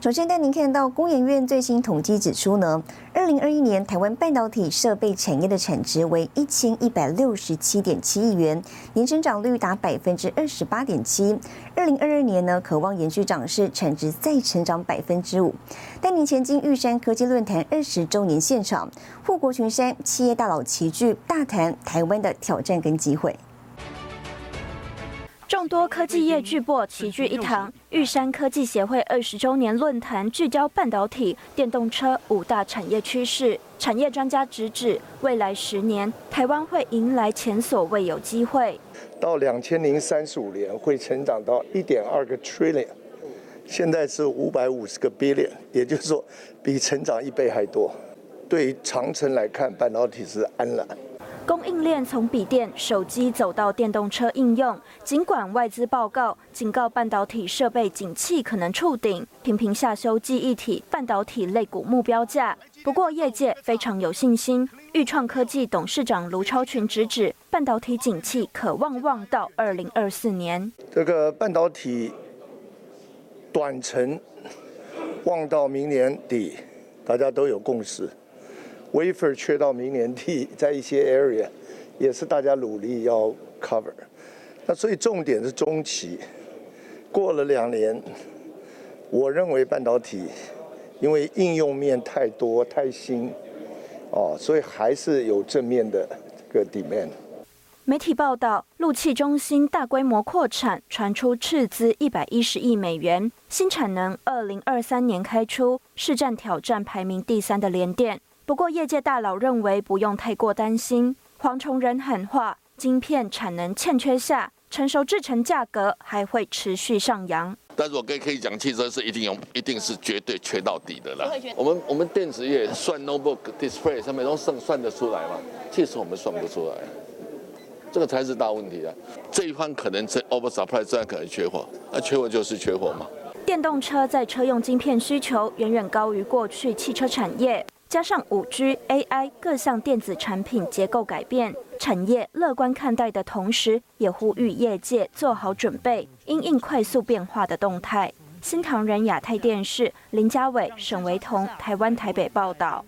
首先带您看到工研院最新统计指出呢，二零二一年台湾半导体设备产业的产值为一千一百六十七点七亿元，年增长率达百分之二十八点七。二零二二年呢，渴望延续涨势，产值再成长百分之五。带您前进玉山科技论坛二十周年现场，护国群山企业大佬齐聚，大谈台湾的挑战跟机会。众多科技业巨擘齐聚一堂，玉山科技协会二十周年论坛聚焦半导体、电动车五大产业趋势。产业专家直指，未来十年台湾会迎来前所未有机会。到两千零三十五年会成长到一点二个 trillion，现在是五百五十个 billion，也就是说比成长一倍还多。对于长城来看，半导体是安然。供应链从笔电、手机走到电动车应用，尽管外资报告警告半导体设备景气可能触顶，频频下修记忆体、半导体类股目标价。不过业界非常有信心，裕创科技董事长卢超群直指，半导体景气可望望到二零二四年。这个半导体短程望到明年底，大家都有共识。Wafer 缺到明年底，在一些 area 也是大家努力要 cover。那所以重点是中期，过了两年，我认为半导体因为应用面太多太新，哦，所以还是有正面的个 demand。媒体报道，陆气中心大规模扩产，传出斥资一百一十亿美元，新产能二零二三年开出，市占挑战排名第三的联电。不过，业界大佬认为不用太过担心。黄崇仁喊话：晶片产能欠缺下，成熟制成价格还会持续上扬。但是我可以可以讲，汽车是一定有，一定是绝对缺到底的啦。我们我们电子业算 notebook display 上面都算算得出来吗？其实我们算不出来，这个才是大问题啊！这一方可能这 over supply，这样可能缺货，那缺货就是缺货嘛。电动车在车用晶片需求远远高于过去汽车产业。加上五 G、AI 各项电子产品结构改变，产业乐观看待的同时，也呼吁业界做好准备，因应快速变化的动态。新唐人亚太电视林家伟、沈维彤，台湾台北报道。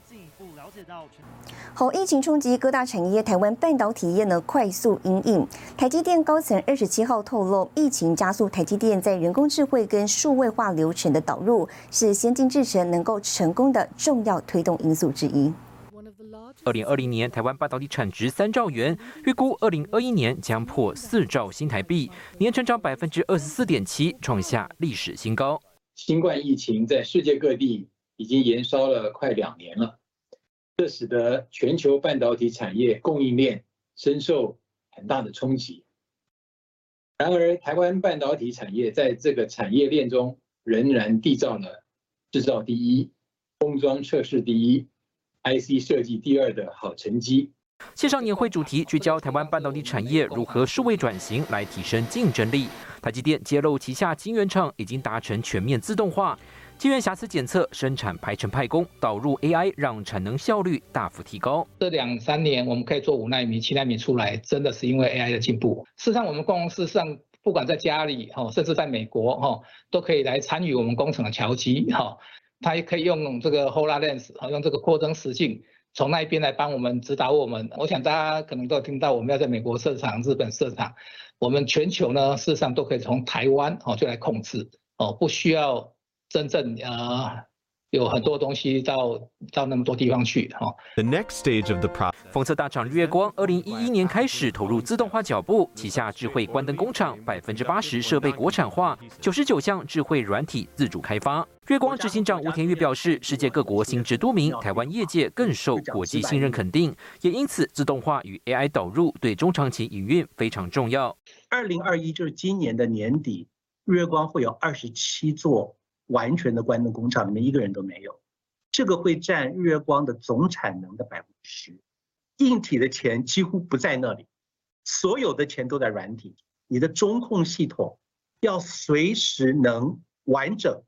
好，疫情冲击各大产业，台湾半导体业呢快速应应。台积电高层二十七号透露，疫情加速台积电在人工智慧跟数位化流程的导入，是先进制程能够成功的重要推动因素之一。二零二零年台湾半导体产值三兆元，预估二零二一年将破四兆新台币，年成长百分之二十四点七，创下历史新高。新冠疫情在世界各地已经延烧了快两年了。这使得全球半导体产业供应链深受很大的冲击。然而，台湾半导体产业在这个产业链中仍然缔造了制造第一、封装测试第一、IC 设计第二的好成绩。线上年会主题聚焦台湾半导体产业如何数位转型来提升竞争力。台积电揭露旗下晶圆厂已经达成全面自动化。晶圆瑕疵检测、生产排程派工，导入 AI，让产能效率大幅提高。这两三年我们可以做五纳米、七纳米出来，真的是因为 AI 的进步。事实上，我们公司上不管在家里哦，甚至在美国哦，都可以来参与我们工程的桥机哈。它也可以用这个 Hololens，用这个扩增实境，从那一边来帮我们指导我们。我想大家可能都听到，我们要在美国设厂、日本设厂，我们全球呢，事实上都可以从台湾哦就来控制哦，不需要。真正啊，有很多东西到到那么多地方去哈。The next stage of the pro 封测大厂日月光，二零一一年开始投入自动化脚步，旗下智慧关灯工厂百分之八十设备国产化，九十九项智慧软体自主开发。月光执行长吴田玉表示，世界各国心知肚明，台湾业界更受国际信任肯定，也因此自动化与 AI 导入对中长期营运非常重要。二零二一就是今年的年底，日月光会有二十七座。完全的关灯工厂里面一个人都没有，这个会占日月光的总产能的百分之十，硬体的钱几乎不在那里，所有的钱都在软体，你的中控系统要随时能完整、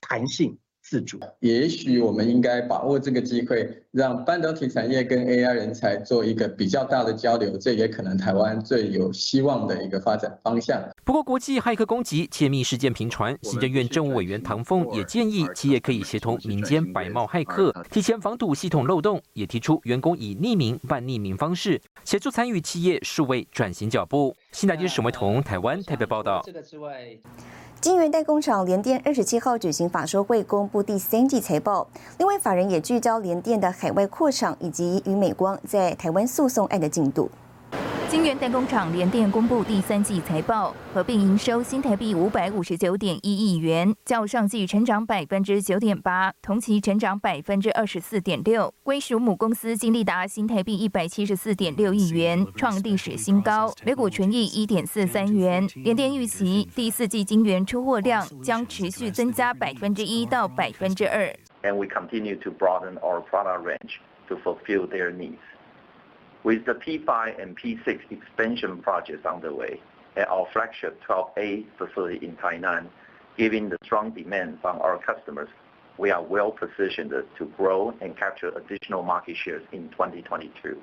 弹性。自主，也许我们应该把握这个机会，让半导体产业跟 AI 人才做一个比较大的交流，这也可能台湾最有希望的一个发展方向。不过，国际骇客攻击窃密事件频传，行政院政务委员唐凤也建议企业可以协同民间白帽骇客，提前防堵系统漏洞，也提出员工以匿名、半匿名方式协助参与企业数位转型脚步。新台电视沈维彤台湾台北报道。这个之外。金源代工厂联电二十七号举行法说会，公布第三季财报。另外，法人也聚焦联电的海外扩厂以及与美光在台湾诉讼案的进度。晶圆代工厂联电公布第三季财报，合并营收新台币五百五十九点一亿元，较上季成长百分之九点八，同期成长百分之二十四点六。归属母公司金利达新台币一百七十四点六亿元，创历史新高，每股纯益一点四三元。联电预期第四季金源出货量将持续增加百分之一到百分之二。And we continue to broaden our product range to fulfill their needs. With the P5 and P6 expansion projects underway at our flagship 12A facility in Tainan, given the strong demand from our customers, we are well positioned to grow and capture additional market shares in 2022.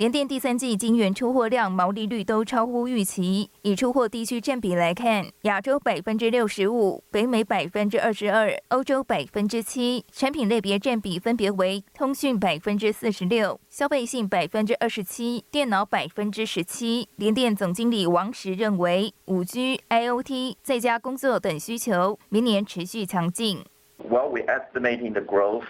联电第三季晶圆出货量、毛利率都超乎预期。以出货地区占比来看，亚洲百分之六十五，北美百分之二十二，欧洲百分之七。产品类别占比分别为：通讯百分之四十六，消费性百分之二十七，电脑百分之十七。联电总经理王石认为，五 G、IOT 在家工作等需求明年持续强劲。Well, we're estimating the growth.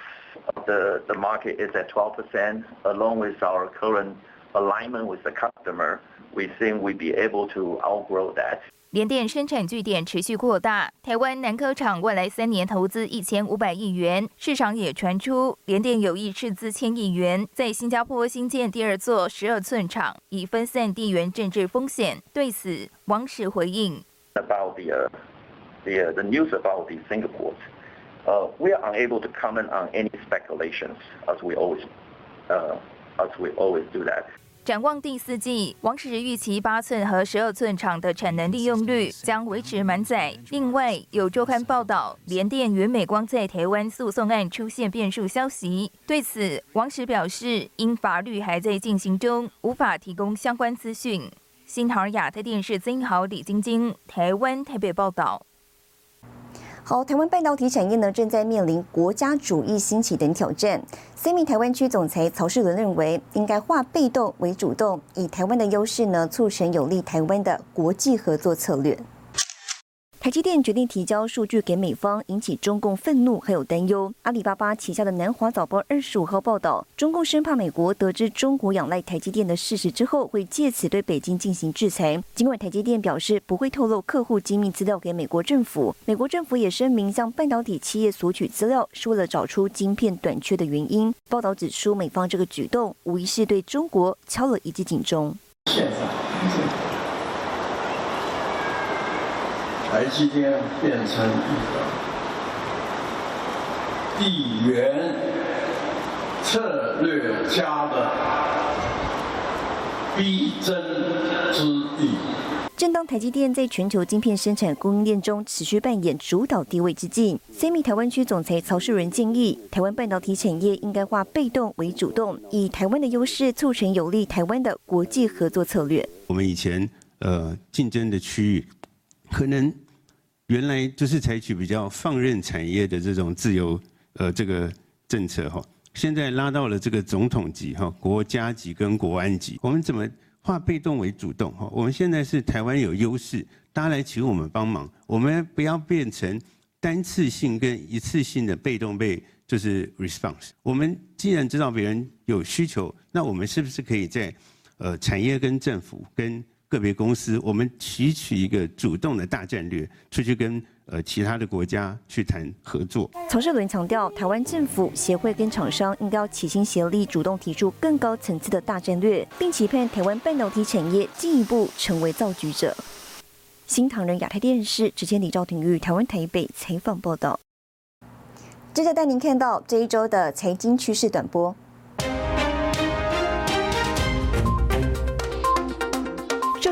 The the market is at 12%. Along with our current alignment with the customer, we think we'd be able to outgrow that. 联电生产据点持续扩大，台湾南科厂未来三年投资一千五百亿元，市场也传出联电有意斥资千亿元，在新加坡新建第二座十二寸厂，以分散地缘政治风险。对此，王石回应：About the the the news about the Singapore. We are unable to comment on any speculations, as we always, as we always do that. 展望第四季，王石预期八寸和十二寸厂的产能利用率将维持满载。另外，有周刊报道，联电与美光在台湾诉讼案出现变数消息。对此，王石表示，因法律还在进行中，无法提供相关资讯。新唐亚太电视曾豪、李晶晶，台湾台北报道。好，台湾半导体产业呢正在面临国家主义兴起等挑战。c m 台湾区总裁曹世伦认为，应该化被动为主动，以台湾的优势呢，促成有利台湾的国际合作策略。台积电决定提交数据给美方，引起中共愤怒还有担忧。阿里巴巴旗下的南华早报二十五号报道，中共生怕美国得知中国仰赖台积电的事实之后，会借此对北京进行制裁。尽管台积电表示不会透露客户机密资料给美国政府，美国政府也声明向半导体企业索取资料是为了找出晶片短缺的原因。报道指出，美方这个举动无疑是对中国敲了一记警钟。台积电变成一个地缘策略家的逼真之地。正当台积电在全球晶片生产供应链中持续扮演主导地位之际，CMI 台湾区总裁曹世仁建议，台湾半导体产业应该化被动为主动，以台湾的优势促成有利台湾的国际合作策略。我们以前呃竞争的区域。可能原来就是采取比较放任产业的这种自由呃这个政策哈，现在拉到了这个总统级哈国家级跟国安级，我们怎么化被动为主动哈？我们现在是台湾有优势，大家来请我们帮忙，我们不要变成单次性跟一次性的被动被就是 response。我们既然知道别人有需求，那我们是不是可以在呃产业跟政府跟个别公司，我们提取一个主动的大战略，出去跟呃其他的国家去谈合作。曹世伦强调，台湾政府协会跟厂商应该要齐心协力，主动提出更高层次的大战略，并期盼台湾半导体产业进一步成为造局者。新唐人亚太电视直接李兆廷于台湾台北采访报道。接着带您看到这一周的财经趋势短波。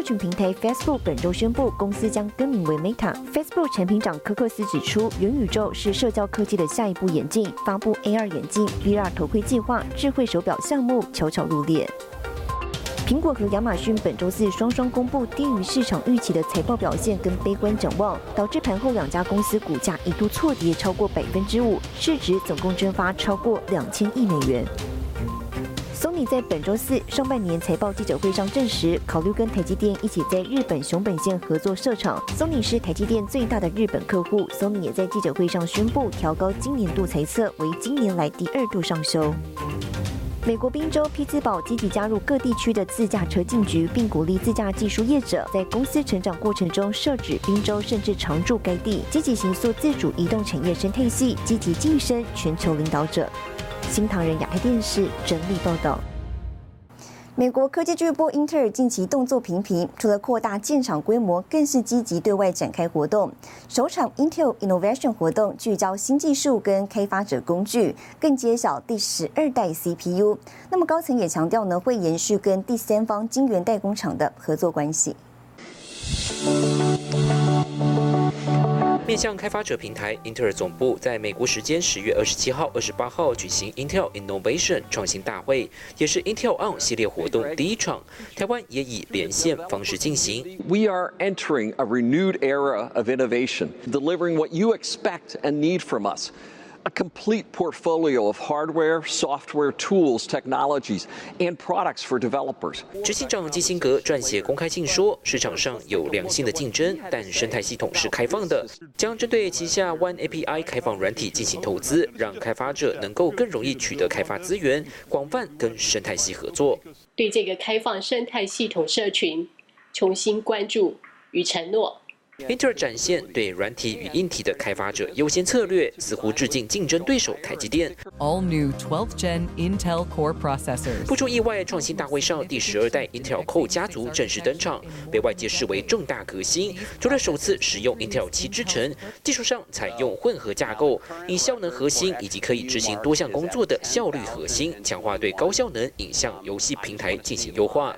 群平台 Facebook 本周宣布，公司将更名为 Meta。Facebook 产品长科克斯指出，元宇宙是社交科技的下一步演进，发布 AR 眼镜、VR 头盔计划、智慧手表项目悄悄入列。苹果和亚马逊本周四双双公布低于市场预期的财报表现跟悲观展望，导致盘后两家公司股价一度错跌超过百分之五，市值总共蒸发超过两千亿美元。Sony 在本周四上半年财报记者会上证实，考虑跟台积电一起在日本熊本县合作设厂。Sony 是台积电最大的日本客户，Sony 也在记者会上宣布调高今年度财测为今年来第二度上修。美国宾州匹兹堡积极加入各地区的自驾车进局，并鼓励自驾技术业者在公司成长过程中设置宾州，甚至常驻该地，积极行塑自主移动产业生态系，积极晋升全球领导者。新唐人亚太电视整理报道。美国科技巨擘英特尔近期动作频频，除了扩大建厂规模，更是积极对外展开活动。首场 Intel Innovation 活动聚焦新技术跟开发者工具，更揭晓第十二代 CPU。那么高层也强调呢，会延续跟第三方晶圆代工厂的合作关系。面向开发者平台，英特尔总部在美国时间十月二十七号、二十八号举行 Intel Innovation 创新大会，也是 Intel On 系列活动第一场。台湾也以连线方式进行。We are entering a renewed era of innovation, delivering what you expect and need from us. A complete portfolio of hardware, software, tools, technologies, and products for developers. 执行长基辛格撰写公开信说，市场上有良性的竞争，但生态系统是开放的，将针对旗下 One API 开放软体进行投资，让开发者能够更容易取得开发资源，广泛跟生态系合作。对这个开放生态系统社群重新关注与承诺。英特尔展现对软体与硬体的开发者优先策略，似乎致敬竞争对手台积电。All new 12th Gen Intel Core processors。不出意外，创新大会上第十二代 Intel Core 家族正式登场，被外界视为重大革新。除了首次使用 Intel 七制程，技术上采用混合架构，以效能核心以及可以执行多项工作的效率核心，强化对高效能影像游戏平台进行优化。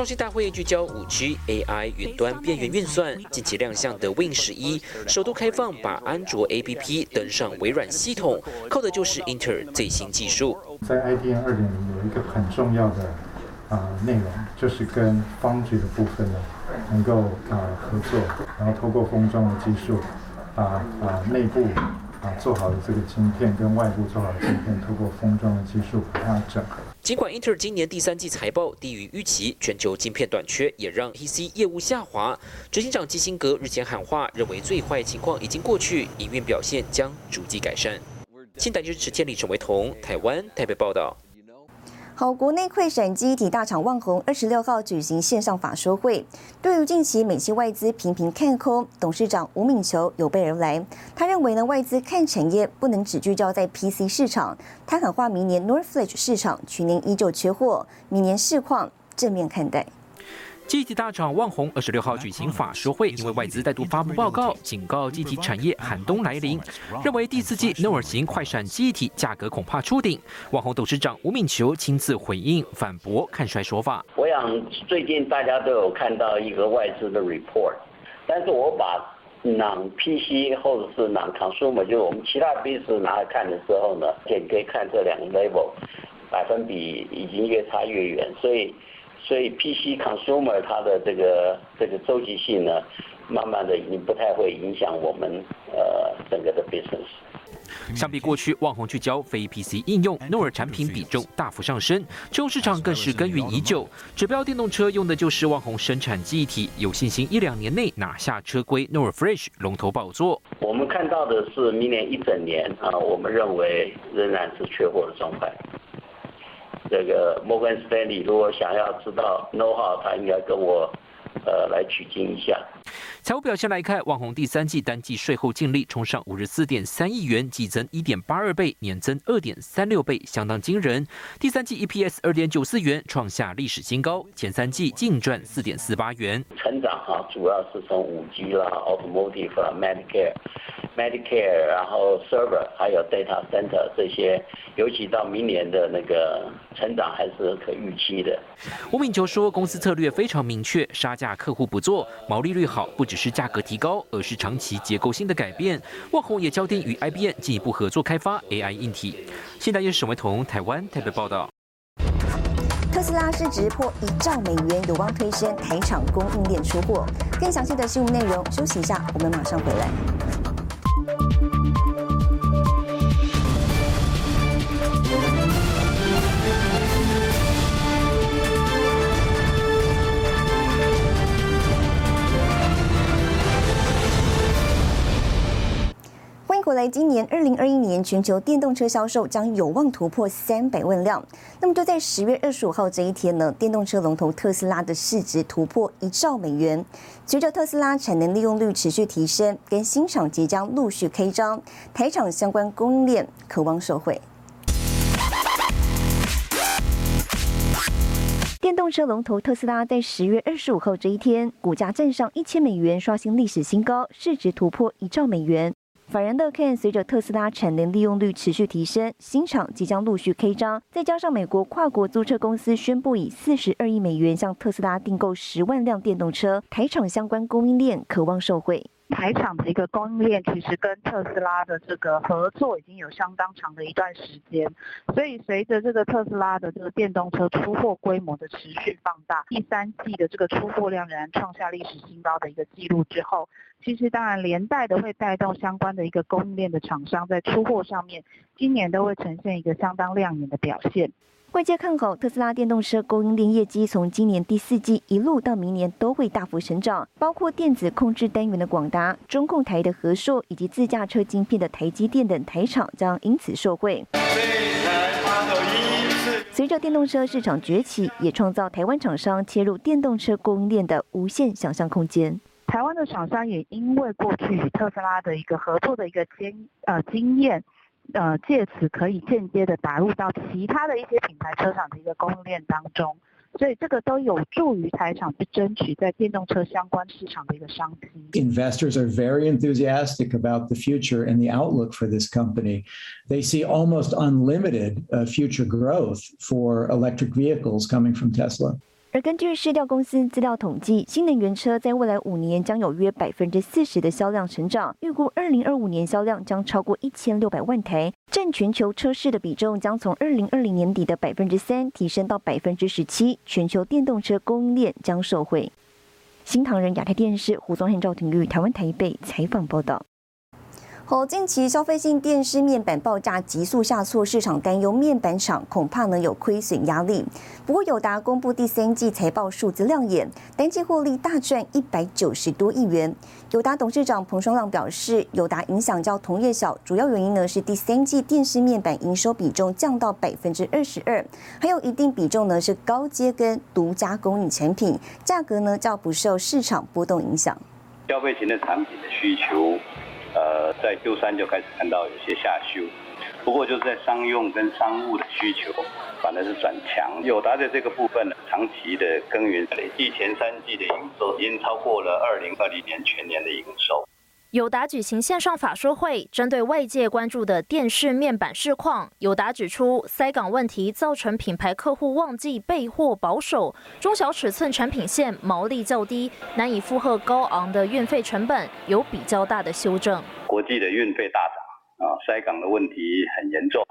创新大会聚焦五 G、AI、云端、边缘运算。近期亮相的 Win 十一首度开放，把安卓 APP 登上微软系统，靠的就是英特尔最新技术。在 IDM 二点零有一个很重要的啊内容，就是跟 Foundry 的部分呢能够啊合作，然后通过封装的技术，把啊内部。啊，做好的这个晶片跟外部做好的晶片，透过封装的技术把它整合。尽管英特尔今年第三季财报低于预期，全球晶片短缺也让 PC 业务下滑。执行长基辛格日前喊话，认为最坏情况已经过去，营运表现将逐季改善。新台支持建立陈维彤，台湾台北报道。好，国内快闪机体大厂万宏二十六号举行线上法说会，对于近期美系外资频频看空，董事长吴敏球有备而来。他认为呢，外资看产业不能只聚焦在 PC 市场。他喊话明年 n o r t h f l a g e 市场全年依旧缺货，明年市况正面看待。记忆体大厂旺宏二十六号举行法说会，因为外资再度发布报告，警告记忆体产业寒冬来临，认为第四季 NOR 型快闪记忆体价格恐怕触顶。旺宏董事长吴敏球亲自回应反驳看衰说法。我想最近大家都有看到一个外资的 report，但是我把 non PC 或者是 non consumer，就是我们其他 business 拿来看的时候呢，也可以看这两个 level 百分比已经越差越远，所以。所以 PC consumer 它的这个这个周期性呢，慢慢的已经不太会影响我们呃整个的 business。相比过去，旺宏聚焦非 PC 应用，诺尔产品比重大幅上升，车用市场更是耕耘已久。指标电动车用的就是旺宏生产记忆体，有信心一两年内拿下车规诺尔 Fresh 龙头宝座。我们看到的是明年一整年啊，我们认为仍然是缺货的状态。这个摩根斯丹利如果想要知道 know how，他应该跟我呃来取经一下。财务表现来看，网红第三季单季税后净利冲上五十四点三亿元，季增一点八二倍，年增二点三六倍，相当惊人。第三季 EPS 二点九四元，创下历史新高。前三季净赚四点四八元。成长哈，主要是从五 G 啦、Automotive 啦、Medicare。Medicare，然后 Server，还有 Data Center 这些，尤其到明年的那个成长还是可预期的。吴敏球说，公司策略非常明确，杀价客户不做，毛利率好，不只是价格提高，而是长期结构性的改变。旺宏也交定与 IBM 进一步合作开发 AI 硬体。现代也是沈维彤台湾台北报道。特斯拉市值破一兆美元，有望推升台厂供应链出货。更详细的新闻内容，休息一下，我们马上回来。回来，今年二零二一年全球电动车销售将有望突破三百万辆。那么就在十月二十五号这一天呢，电动车龙头特斯拉的市值突破一兆美元。随着特斯拉产能利用率持续提升，跟新厂即将陆续开张，台厂相关供应链渴望受惠。电动车龙头特斯拉在十月二十五号这一天，股价站上一千美元，刷新历史新高，市值突破一兆美元。法人乐看，随着特斯拉产能利用率持续提升，新厂即将陆续开张，再加上美国跨国租车公司宣布以四十二亿美元向特斯拉订购十万辆电动车，台厂相关供应链渴望受惠。台厂的一个供应链其实跟特斯拉的这个合作已经有相当长的一段时间，所以随着这个特斯拉的这个电动车出货规模的持续放大，第三季的这个出货量仍然创下历史新高的一个记录之后，其实当然连带的会带动相关的一个供应链的厂商在出货上面，今年都会呈现一个相当亮眼的表现。外界看好特斯拉电动车供应链业绩，从今年第四季一路到明年都会大幅成长，包括电子控制单元的广达、中控台的和硕，以及自驾车晶片的台积电等台厂将因此受惠。随着电动车市场崛起，也创造台湾厂商切入电动车供应链的无限想象空间。台湾的厂商也因为过去与特斯拉的一个合作的一个经呃经验。呃，借此可以间接的打入到其他的一些品牌车厂的一个供应链当中，所以这个都有助于台厂去争取在电动车相关市场的一个商机。Investors are very enthusiastic about the future and the outlook for this company. They see almost unlimited future growth for electric vehicles coming from Tesla. 而根据市调公司资料统计，新能源车在未来五年将有约百分之四十的销量成长，预估二零二五年销量将超过一千六百万台，占全球车市的比重将从二零二零年底的百分之三提升到百分之十七，全球电动车供应链将受惠。新唐人亚太电视胡宗汉、赵廷玉台湾台北采访报道。好，近期消费性电视面板报价急速下挫，市场担忧面板厂恐怕能有亏损压力。不过友达公布第三季财报数字亮眼，单季获利大赚一百九十多亿元。友达董事长彭双浪表示，友达影响较同业小，主要原因呢是第三季电视面板营收比重降到百分之二十二，还有一定比重呢是高阶跟独家供应产品，价格呢较不受市场波动影响。消费型的产品的需求。呃，在 Q 三就开始看到有些下修，不过就是在商用跟商务的需求反而是转强。友达的这个部分呢，长期的耕耘，累计前三季的营收已经超过了二零二零年全年的营收。友达举行线上法说会，针对外界关注的电视面板市况，友达指出，塞港问题造成品牌客户旺季备货保守，中小尺寸产品线毛利较低，难以负荷高昂的运费成本，有比较大的修正。国际的运费大涨啊，塞港的问题很严重，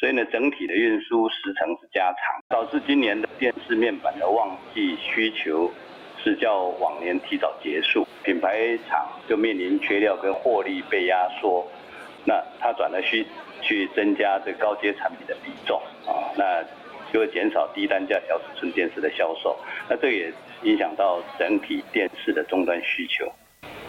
所以呢，整体的运输时程是加长，导致今年的电视面板的旺季需求。是较往年提早结束，品牌厂就面临缺料跟获利被压缩，那他转了需去增加这高阶产品的比重啊，那就会减少低单价小尺寸电视的销售，那这也影响到整体电视的终端需求。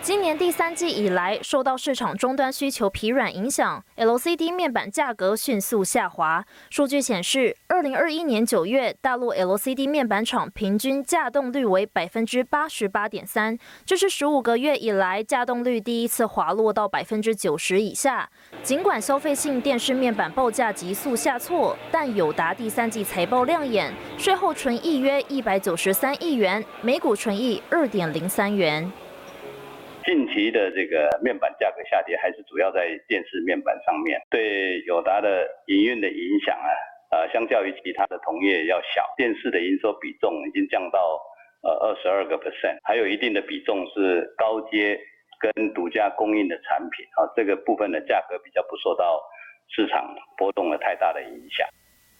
今年第三季以来，受到市场终端需求疲软影响，LCD 面板价格迅速下滑。数据显示，二零二一年九月，大陆 LCD 面板厂平均价动率为百分之八十八点三，这是十五个月以来价动率第一次滑落到百分之九十以下。尽管消费性电视面板报价急速下挫，但友达第三季财报亮眼，税后纯益约一百九十三亿元，每股纯益二点零三元。近期的这个面板价格下跌，还是主要在电视面板上面，对友达的营运的影响啊，呃，相较于其他的同业要小。电视的营收比重已经降到呃二十二个 percent，还有一定的比重是高阶跟独家供应的产品啊，这个部分的价格比较不受到市场波动的太大的影响。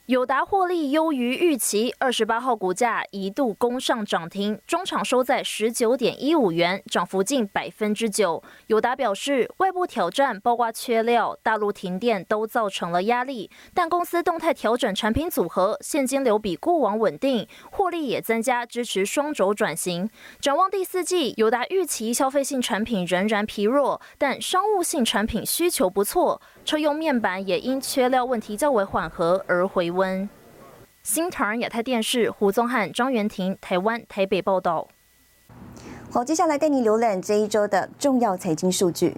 友达获利优于预期，二十八号股价一度攻上涨停，中场收在十九点一五元，涨幅近百分之九。友达表示，外部挑战包括缺料、大陆停电都造成了压力，但公司动态调整产品组合，现金流比过往稳定，获利也增加，支持双轴转型。展望第四季，友达预期消费性产品仍然疲弱，但商务性产品需求不错。车用面板也因缺料问题较为缓和而回。新唐亚太电视胡宗汉、张元婷，台湾台北报道。好，接下来带你浏览这一周的重要财经数据。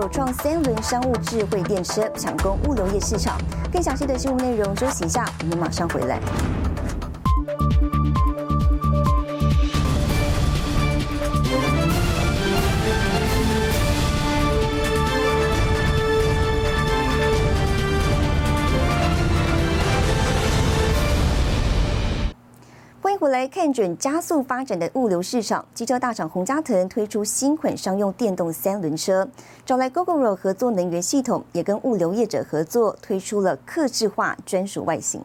首创三轮商务智慧电车，抢攻物流业市场。更详细的新闻内容，休息一下，我们马上回来。来，看准加速发展的物流市场。机车大厂洪家腾推出新款商用电动三轮车，找来 GoGoRo 合作能源系统，也跟物流业者合作，推出了客制化专属外形。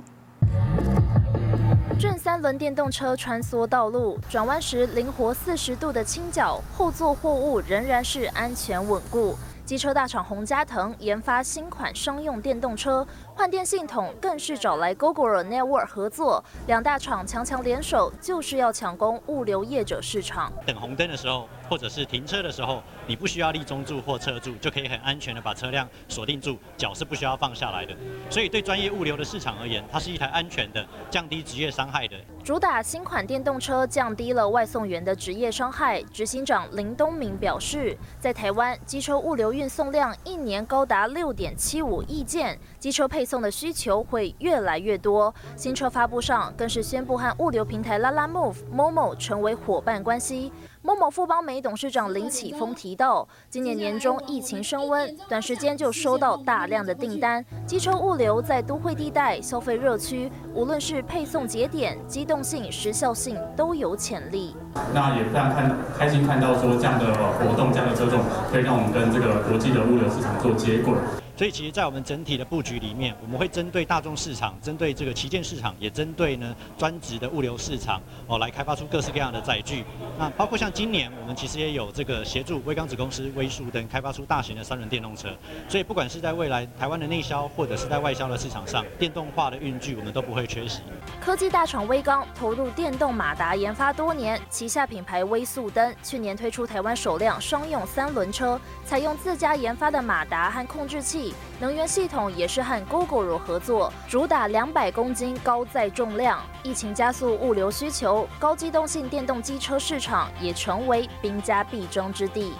正三轮电动车穿梭道路，转弯时灵活四十度的倾角，后座货物仍然是安全稳固。机车大厂洪家腾研发新款商用电动车，换电系统更是找来 GoGoRo Network 合作，两大厂强强联手，就是要抢攻物流业者市场。等红灯的时候，或者是停车的时候，你不需要立中柱或车柱，就可以很安全的把车辆锁定住，脚是不需要放下来的。所以对专业物流的市场而言，它是一台安全的、降低职业伤害的。主打新款电动车降低了外送员的职业伤害。执行长林东明表示，在台湾机车物流运送量一年高达六点七五亿件，机车配配送的需求会越来越多。新车发布上更是宣布和物流平台拉拉 Move、Momo 成为伙伴关系。某某富邦美董事长林启峰提到，今年年中疫情升温，短时间就收到大量的订单。机车物流在都会地带、消费热区，无论是配送节点、机动性、时效性都有潜力。那也非常看开心看到说这样的活动、这样的车种，可以让我们跟这个国际的物流市场做接轨。所以其实，在我们整体的布局里面，我们会针对大众市场、针对这个旗舰市场，也针对呢专职的物流市场哦，来开发出各式各样的载具。那包括像今年，我们其实也有这个协助微钢子公司微速灯开发出大型的三轮电动车。所以不管是在未来台湾的内销，或者是在外销的市场上，电动化的运具我们都不会缺席。科技大厂微钢投入电动马达研发多年，旗下品牌微速灯去年推出台湾首辆商用三轮车，采用自家研发的马达和控制器。能源系统也是和 GoGoRo 合作，主打两百公斤高载重量。疫情加速物流需求，高机动性电动机车市场也成为兵家必争之地。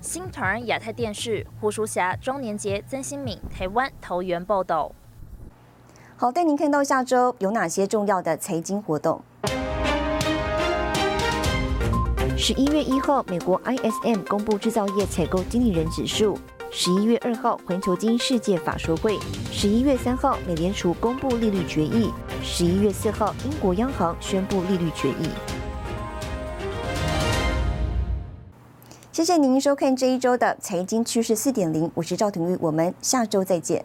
新团亚太电视胡淑霞、庄年杰、曾新敏，台湾桃园报道。好，带您看到下周有哪些重要的财经活动。十一月一号，美国 ISM 公布制造业采购经理人指数。十一月二号，环球金世界法说会；十一月三号，美联储公布利率决议；十一月四号，英国央行宣布利率决议。谢谢您收看这一周的财经趋势四点零，我是赵廷玉，我们下周再见。